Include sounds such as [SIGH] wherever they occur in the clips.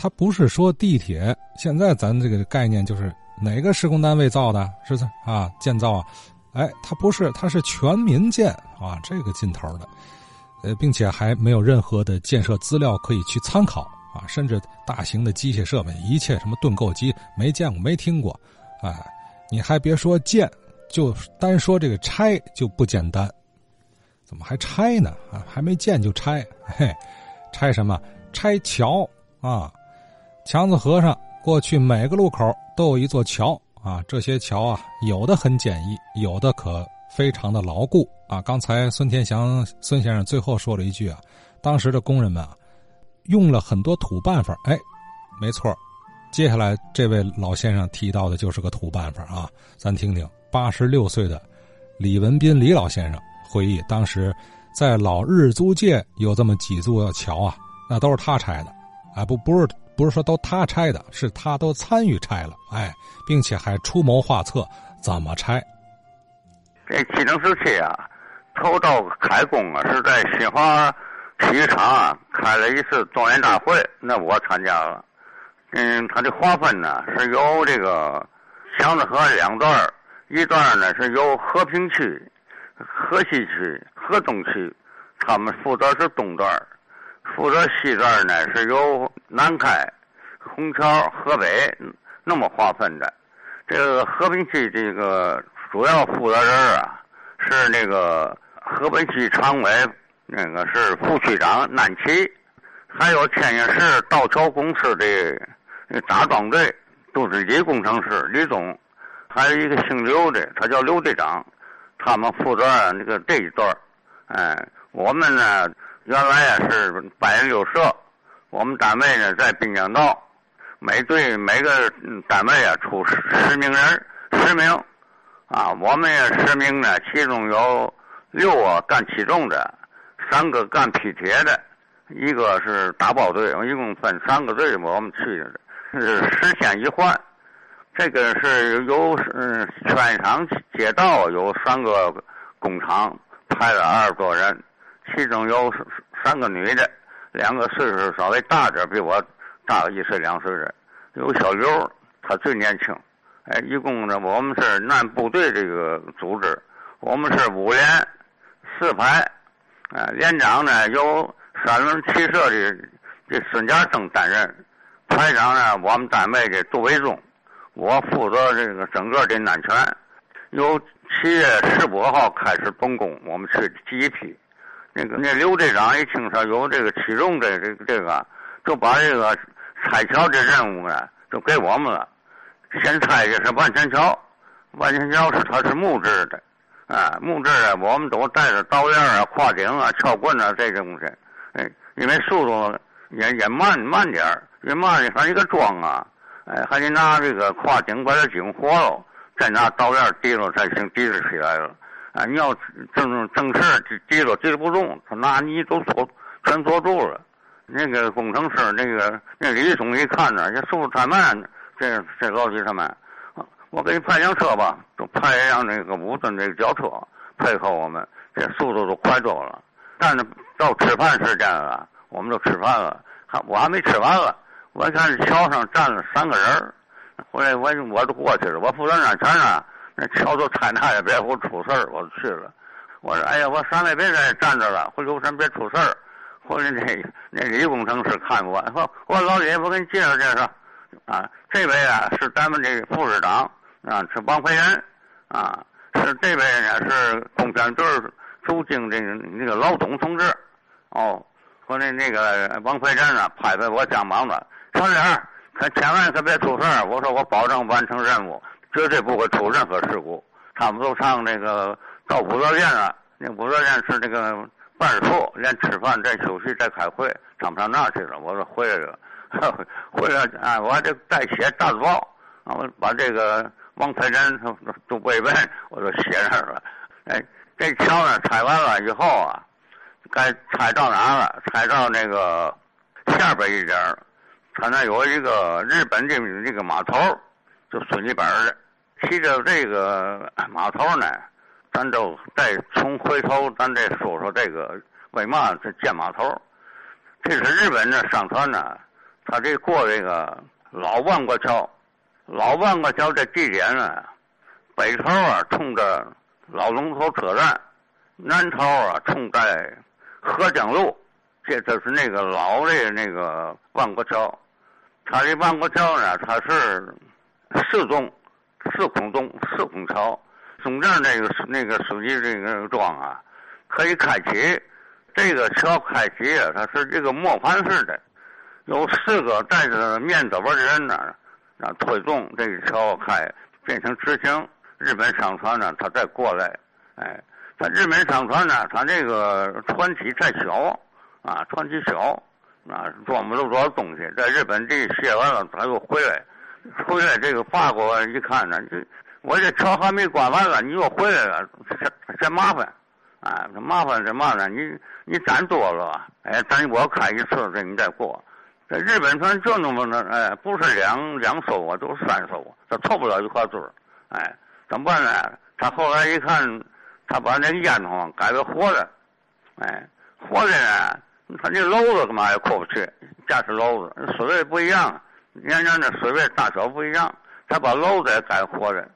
它不是说地铁。现在咱这个概念就是哪个施工单位造的，是啊，建造啊，哎，它不是，它是全民建啊，这个劲头的，呃，并且还没有任何的建设资料可以去参考啊，甚至大型的机械设备，一切什么盾构机没见过，没听过，哎，你还别说建，就单说这个拆就不简单。怎么还拆呢？啊，还没建就拆，嘿，拆什么？拆桥啊！强子河上过去每个路口都有一座桥啊。这些桥啊，有的很简易，有的可非常的牢固啊。刚才孙天祥孙先生最后说了一句啊，当时的工人们啊，用了很多土办法。哎，没错，接下来这位老先生提到的就是个土办法啊。咱听听八十六岁的李文斌李老先生。回忆当时，在老日租界有这么几座桥啊，那都是他拆的，啊不不是不是说都他拆的，是他都参与拆了，哎，并且还出谋划策怎么拆。这七零时期啊，头道开工啊，是在新华体育场啊开了一次动员大会，那我参加了。嗯，它的划分呢是由这个强子河两段，一段呢是由和平区。河西区、河东区，他们负责是东段负责西段呢是由南开、虹桥、河北那么划分的。这个和平区这个主要负责人啊是那个河北区常委，那个是副区长南奇，还有天津市道桥公司的打桩队杜志基工程师李总，还有一个姓刘的，他叫刘队长。他们负责那个这一段哎，我们呢原来呀是百人六社，我们单位呢在滨江道，每队每个单位啊出十十名人，十名，啊，我们也十名呢，其中有六个干起重的，三个干劈铁的，一个是打包队，一共分三个队，我们去的是十天一换。这个是由嗯，全场街道有三个工厂派了二十多人，其中有三个女的，两个岁数稍微大点，比我大个一岁两岁的，有小刘，他最年轻。哎，一共呢，我们是按部队这个组织，我们是五连四排，啊，连长呢由三轮汽车的这孙家生担任，排长呢我们单位的杜伟忠。我负责这个整个的安全，由七月十五号开始动工，我们去第一批。那个那刘队长一听说有这个启动的这这个，就把这个拆桥的任务呢，就给我们了。先拆的是万全桥，万全桥是它是木质的，啊，木质的，我们都带着刀刃啊、跨顶啊、撬棍啊这些东西。哎，因为速度也也慢慢点儿，也慢的反正一个装啊。哎，还得拿这个跨井把这井活了，再拿刀刃提了才行，提着起来了。啊，你要正正事提了提不中，他拿泥都锁全锁住了。那个工程师，那个那李总一看呢，这速度太慢，这这老几他们，我给你派辆车吧，就派一辆那个五吨那个轿车配合我们，这速度都快多了。但是到吃饭时间了，我们都吃饭了，还我还没吃完了。我看桥上站了三个人后来我我就过去了。我负责安全呢，[LAUGHS] 那桥都拆那也别给我出事儿，我去了。我说：“哎呀，我三位别在站着了，回头咱别出事儿。”后来那那李工程师看我，说：“我老李，我给你介绍介绍，啊，这位啊是咱们这个副市长啊，是王培仁啊，是这位呢是工编队驻京这个那个老董同志，哦，说那那个王培仁啊拍拍我肩膀子。”小李，可千万可别出事儿！我说我保证完成任务，绝对不会出任何事故。他们都上那个到武则殿了，那武则殿是那个办事处，连吃饭、再休息、再开会，他们上那去了？我说回来 [LAUGHS] 了，回来啊！我还得带写大字报，啊，我把这个王培仁都慰问，我都写上了。哎，这桥呢拆完了以后啊，该拆到哪了？拆到那个下边一点儿。他那有一个日本的这个码头，就孙立本的。骑着这个码头呢，咱就再从回头，咱再说说这个为嘛这建码头。这是日本的商船呢，他这过这个老万国桥，老万国桥这地点呢，北头啊冲着老龙头车站，南头啊冲在合江路，这就是那个老的那个万国桥。它这万国桥呢，它是四纵、四孔洞、四孔桥，中间那个那个书记这个桩啊，可以开启。这个桥开启啊，它是这个磨盘式的，有四个带着面走的人呢，啊推动这个桥开变成直行。日本商船呢，它再过来，哎，它日本商船呢，它这个船体太小啊，船体小。啊，装不了多少东西，在日本这卸完了，它又回来，[LAUGHS] 回来这个法国一看呢，这我这桥还没关完了，你又回来了，这这麻烦，啊，这麻烦什么呢？你你攒多了，哎，等我开一次，这你再过。这日本船就那么那，哎，不是两两艘啊，都是三艘，他凑不了一块堆儿，哎，怎么办呢？他后来一看，他把那烟囱改为活的，哎，活的呢。他那篓子干嘛也过不去？驾驶篓子水位不一样，人家那水位大小不一样，他把篓子也改活的。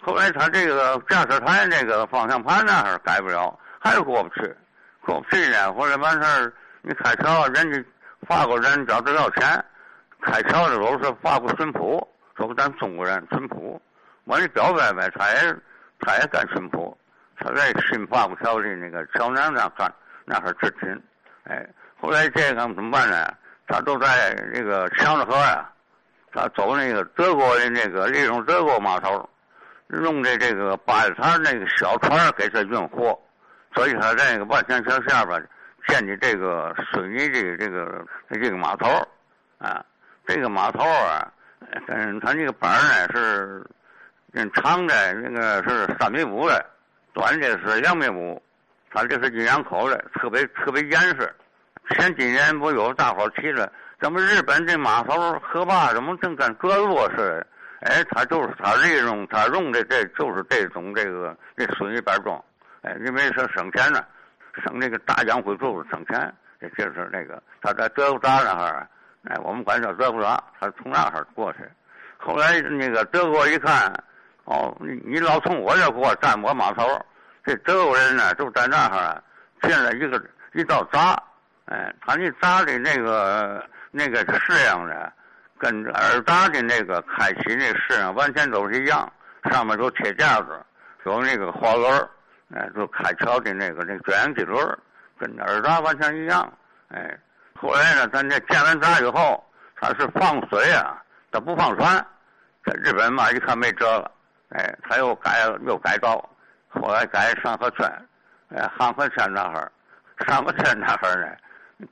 后来他这个驾驶台那个方向盘那儿改不了，还是过不去。过不去呢，后来完事儿，你开桥，人家法国人找他要钱，开桥的时候是法国巡捕，说咱中国人巡捕，完了表白呗，他也他也干巡捕，他在新法国桥的那个桥梁上干，那是执勤，哎。后来这个怎么办呢？他都在这个强子河啊，他走那个德国的那个利用德国码头，用的这个八叶船那个小船给他运货，所以他在那个万泉桥下边建的这个水泥的这个这个码头，啊，这个码头啊，嗯，他那个板呢是，嗯长的那个是三米五的，短的是两米五，他这是阴阳口的，特别特别严实。前几年不有大伙提了，怎么日本这码头河坝怎么正跟阁落似的？哎，他就是他利用他用的这就是这种这个这水泥板桩，哎，因为是省钱呢，省那个大洋灰柱省钱。这就是那个他在德国闸那哈哎，我们管叫德国闸，他从那哈过去。后来那个德国一看，哦，你你老从我这过占我码头，这德国人呢就在那哈建了一个一道闸。哎，他那闸的那个那个式样呢，跟二闸的那个开启那式样完全都是一样，上面都铁架子，有那个滑轮哎，就开桥的那个那卷扬机轮跟二闸完全一样。哎，后来呢，咱这建完闸以后，它是放水啊，它不放船。在日本嘛，一看没辙了，哎，他又改又改造，后来改上河圈，哎，汉河圈那哈儿，上河圈那哈儿呢。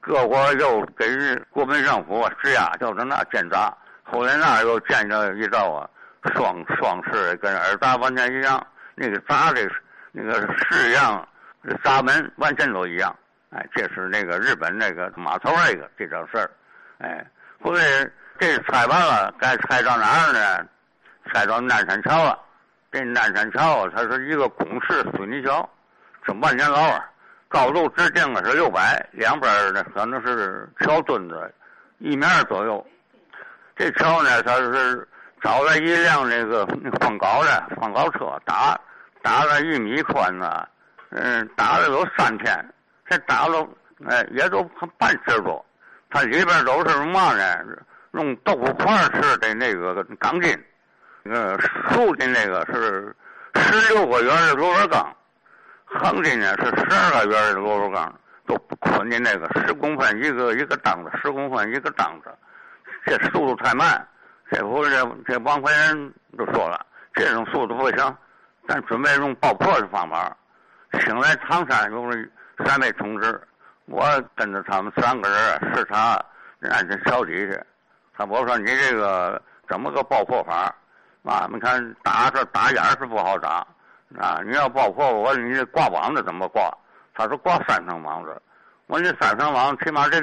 各国又给日国民政府施压，就是那建闸。后来那又建了一道啊，双双式跟二闸完全一样。那个闸的那个式样，闸门完全都一样。哎，这是那个日本那个码头那个这种事儿。哎，后来这拆完了，该拆到哪儿呢？拆到南山桥了。这南山桥它是一个公式水泥桥，这万年老啊。高度直径啊是六百，两边呢可能是桥墩子一面左右。这桥呢，它是找了一辆那个放高的放高车打，打了一米宽呢，嗯，打了有三天，这打了哎也都半尺多。它里边都是什么呢？用豆腐块似的那个钢筋，呃，竖的那个是十六个圆的螺纹钢。横的呢是十二个圆的螺纹钢，都捆的那个十公分一个一个档子，十公分一个档子，这速度太慢。这不这这王怀仁都说了，这种速度不行，咱准备用爆破的方法。请来唐山有三位同志，我跟着他们三个人视察安全桥底去。他我说你这个怎么个爆破法？啊，你看打这打眼是不好打。啊！你要爆破，我说你挂网子怎么挂？他说挂三层网子。我说这三层网起码这，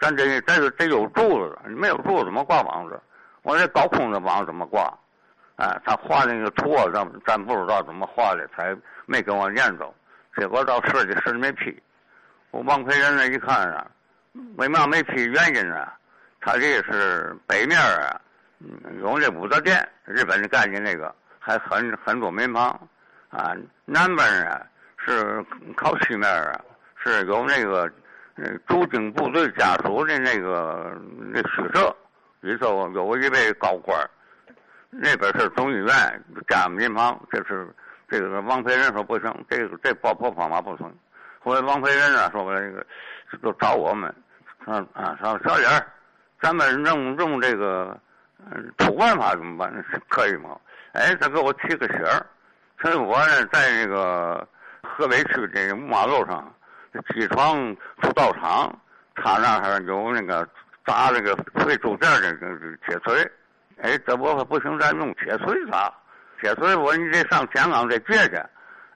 咱这这得有柱子，没有柱子怎么挂网子？我说这高空的网怎么挂？啊，他画那个图，咱咱不知道怎么画的，才没跟我念走。结果到设计师没批。我王培仁那一看啊，为嘛没批？原因啊，他这是北面啊，嗯有那武则殿，日本人干的那个，还很很多民房啊。南边呢是靠西面啊，是有那个驻京部队家属的那个那宿舍，里头有一位高官。那边是中医院加民房，这是这个王培仁说不行，这个这爆破方法不行。后来王培仁啊说这个就找我们，说啊说小李儿，咱们用用这个土办法怎么办？可以吗？哎，他给我提个醒儿，以我呢在那个河北区这个马路上，机床铸造厂，他那儿有那个砸那个废铸件的这个铁锤。哎，这我可不行，咱用铁锤砸。铁锤，我你得上天岗再借去，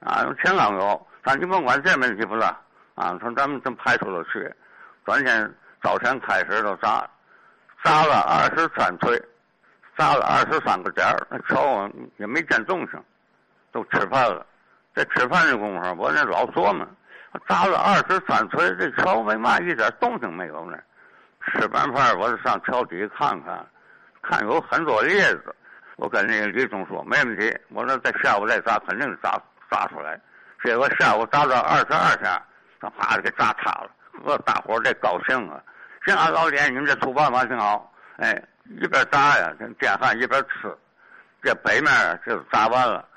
啊，天岗有，咱你甭管这问题不是？啊，从咱们从派出所去，转天早晨开始都砸，砸了二十三锤，砸了二十三个点儿，那桥也没见动静，都吃饭了。在吃饭的功夫，我那老琢磨，砸了二十三锤，这桥为嘛一点动静没有呢？吃完饭，我就上桥底看看。看有很多叶子，我跟那个李总说没问题。我说在下午再砸，肯定砸砸出来。结果下午砸到二十二下，他啪的给砸塌了。我大伙这高兴啊！行啊，老李，你们这土办法挺好。哎，一边砸呀，电饭一边吃。这北面就砸完了，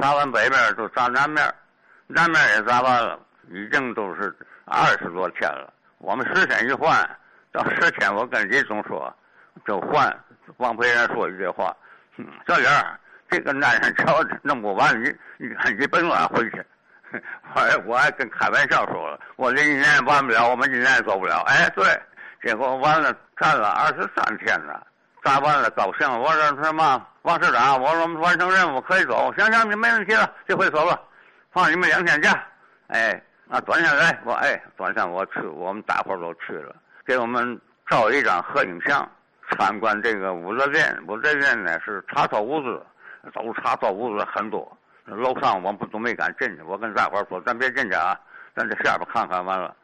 砸完北面就砸南面，南面也砸完了，已经都是二十多天了。我们十天一换，到十天我跟李总说就换。王培仁说一句话：“小李儿，这个南山桥弄不完，你你你甭乱回去。”我我还跟开玩笑说了：“我这一年完不了，我们一年也做不了。”哎，对，结果完了，干了二十三天了，干完了高兴。我说什么？王市长，我说我们完成任务可以走。行行，你没问题了，这回走吧，放你们两天假。哎，啊，端下来，我哎，端上我去，我们大伙都去了，给我们照一张合影像。参观这个武则殿，武则殿呢是查抄物资，都查抄物资很多。楼上我们都没敢进去，我跟大伙说：“咱别进去啊，咱这下边看看完了。”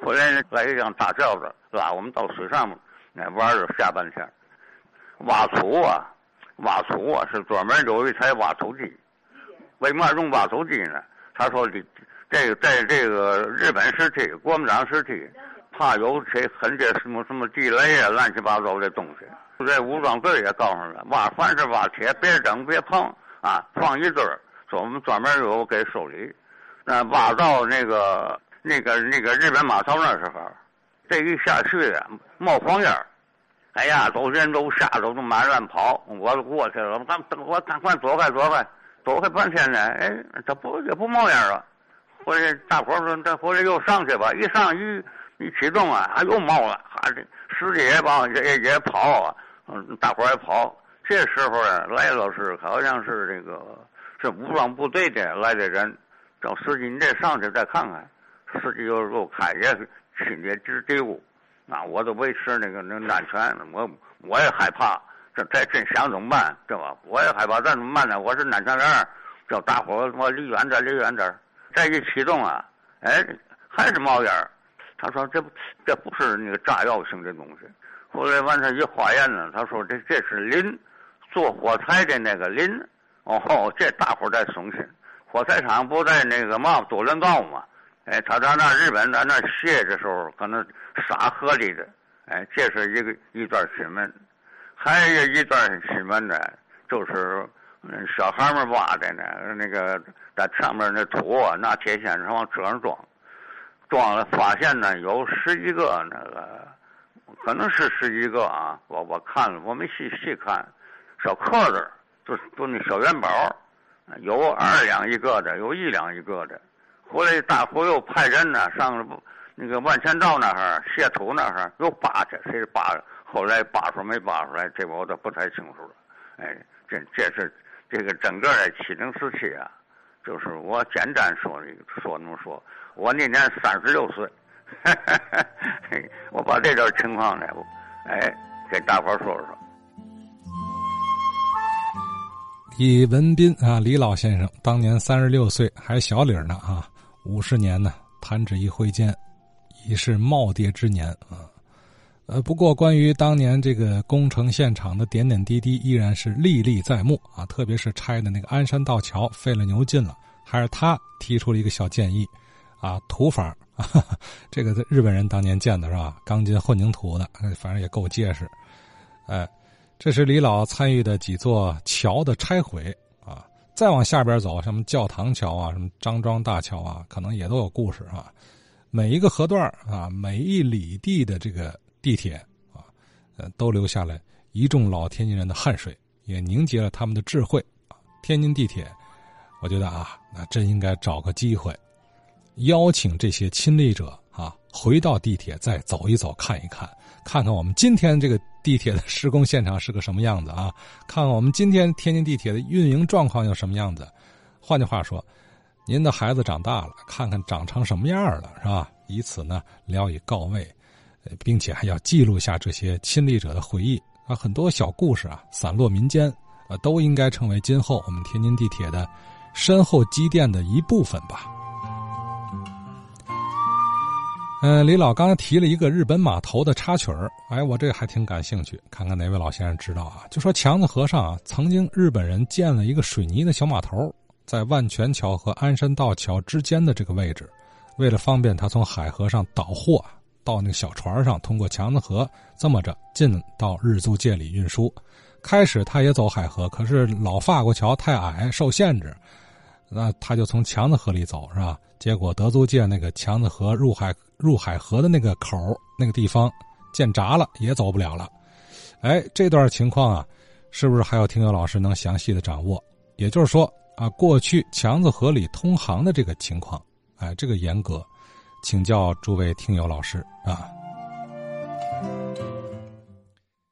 回来来一辆大轿子拉我们到水上面，那玩了下半天。挖土啊，挖土啊，是专门有一台挖土机。为嘛用挖土机呢？他说的，这个在这个日本时期、国民党时期。怕有些很些什么什么地雷啊，乱七八糟的东西。这武装队也告诉了，挖凡是挖铁，别整别碰啊，放一堆儿。说我们专门有给收理。那挖到那个那个那个日本码头那时候，这一下去啊冒黄烟哎呀，都人都吓得都满乱跑。我都过去了，咱我赶快躲开躲开，躲开半天呢，哎，这不也不冒烟了。回来大伙说，这回来又上去吧，一上一。一启动啊，还又冒了，还这司机也往也也跑啊，嗯，大伙也跑。这时候啊，来了是好像是这个是武装部队的来的人，找司机你再上去再看看。司机又又开也心里直嘀咕，啊，我都维持那个那安全，我我也害怕，这这真想怎么办，对吧？我也害怕，这怎么办呢？我是安全员，叫大伙我离远点，离远点。再一启动啊，哎，还是冒烟他说：“这不，这不是那个炸药性的东西。”后来完事一化验呢，他说：“这这是磷，做火柴的那个磷。”哦，这大伙在松心。火柴厂不在那个嘛多伦道嘛？哎，他在那日本在那卸的时候，可能沙河里的。哎，这是一个一段新闻。还有一段新闻呢，就是小孩们挖的呢，那个在上面那土，拿铁锨往车上装。装了，发现呢有十几个那个，可能是十几个啊。我我看了，我没细细看，小壳子，就就那小元宝，有二两一个的，有一两一个的。后来大伙又派人呢上那个万钱道那儿卸土那儿又扒去，谁扒？后来扒出没扒出来，这我都不太清楚了。哎，这这是这个整个的七零时期啊。就是我简单说，说那么说，我那年三十六岁，[LAUGHS] 我把这点情况呢，哎，给大伙说说。李文斌啊，李老先生当年三十六岁，还小李呢啊，五十年呢，弹指一挥间，已是耄耋之年啊。呃，不过关于当年这个工程现场的点点滴滴，依然是历历在目啊。特别是拆的那个鞍山道桥，费了牛劲了，还是他提出了一个小建议，啊，土法啊，[LAUGHS] 这个日本人当年建的是吧？钢筋混凝土的，反正也够结实。哎，这是李老参与的几座桥的拆毁。再往下边走，什么教堂桥啊，什么张庄大桥啊，可能也都有故事啊。每一个河段啊，每一里地的这个。地铁啊，呃，都留下了一众老天津人的汗水，也凝结了他们的智慧。天津地铁，我觉得啊，那真应该找个机会，邀请这些亲历者啊，回到地铁再走一走，看一看，看看我们今天这个地铁的施工现场是个什么样子啊，看看我们今天天津地铁的运营状况又什么样子。换句话说，您的孩子长大了，看看长成什么样了，是吧？以此呢，聊以告慰。并且还要记录下这些亲历者的回忆啊，很多小故事啊，散落民间啊，都应该成为今后我们天津地铁的身后积淀的一部分吧。嗯，李老刚才提了一个日本码头的插曲儿，哎，我这还挺感兴趣，看看哪位老先生知道啊？就说强子河上啊，曾经日本人建了一个水泥的小码头，在万泉桥和鞍山道桥之间的这个位置，为了方便他从海河上倒货。到那个小船上，通过强子河这么着进到日租界里运输。开始他也走海河，可是老法国桥太矮，受限制，那他就从强子河里走，是吧？结果德租界那个强子河入海入海河的那个口那个地方建闸了，也走不了了。哎，这段情况啊，是不是还有听友老师能详细的掌握？也就是说啊，过去强子河里通航的这个情况，哎，这个严格。请教诸位听友老师啊。